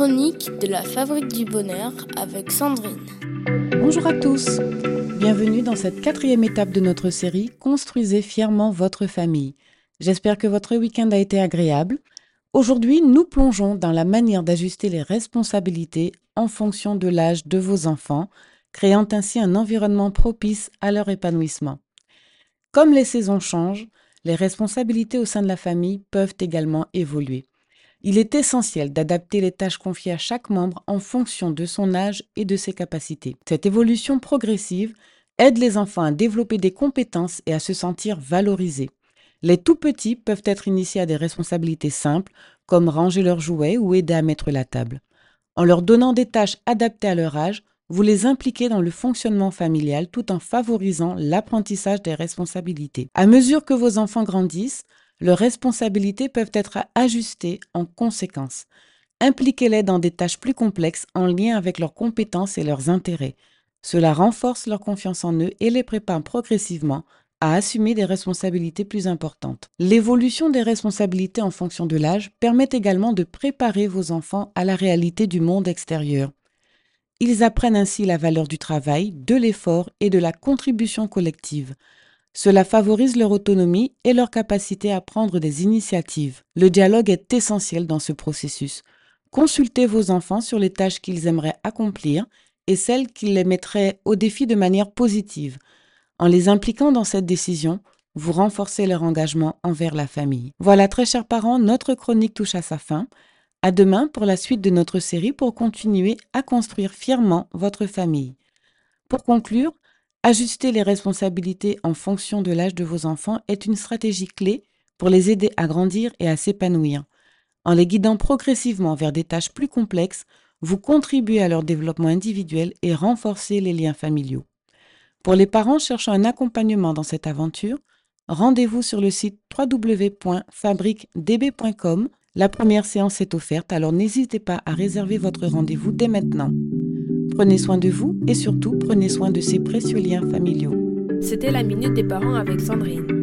chroniques de la Fabrique du Bonheur avec Sandrine. Bonjour à tous. Bienvenue dans cette quatrième étape de notre série Construisez fièrement votre famille. J'espère que votre week-end a été agréable. Aujourd'hui, nous plongeons dans la manière d'ajuster les responsabilités en fonction de l'âge de vos enfants, créant ainsi un environnement propice à leur épanouissement. Comme les saisons changent, les responsabilités au sein de la famille peuvent également évoluer. Il est essentiel d'adapter les tâches confiées à chaque membre en fonction de son âge et de ses capacités. Cette évolution progressive aide les enfants à développer des compétences et à se sentir valorisés. Les tout petits peuvent être initiés à des responsabilités simples, comme ranger leurs jouets ou aider à mettre la table. En leur donnant des tâches adaptées à leur âge, vous les impliquez dans le fonctionnement familial tout en favorisant l'apprentissage des responsabilités. À mesure que vos enfants grandissent, leurs responsabilités peuvent être ajustées en conséquence. Impliquez-les dans des tâches plus complexes en lien avec leurs compétences et leurs intérêts. Cela renforce leur confiance en eux et les prépare progressivement à assumer des responsabilités plus importantes. L'évolution des responsabilités en fonction de l'âge permet également de préparer vos enfants à la réalité du monde extérieur. Ils apprennent ainsi la valeur du travail, de l'effort et de la contribution collective. Cela favorise leur autonomie et leur capacité à prendre des initiatives. Le dialogue est essentiel dans ce processus. Consultez vos enfants sur les tâches qu'ils aimeraient accomplir et celles qui les mettraient au défi de manière positive. En les impliquant dans cette décision, vous renforcez leur engagement envers la famille. Voilà, très chers parents, notre chronique touche à sa fin. À demain pour la suite de notre série pour continuer à construire fièrement votre famille. Pour conclure, Ajuster les responsabilités en fonction de l'âge de vos enfants est une stratégie clé pour les aider à grandir et à s'épanouir. En les guidant progressivement vers des tâches plus complexes, vous contribuez à leur développement individuel et renforcez les liens familiaux. Pour les parents cherchant un accompagnement dans cette aventure, rendez-vous sur le site www.fabriquedb.com. La première séance est offerte, alors n'hésitez pas à réserver votre rendez-vous dès maintenant. Prenez soin de vous et surtout prenez soin de ces précieux liens familiaux. C'était la Minute des Parents avec Sandrine.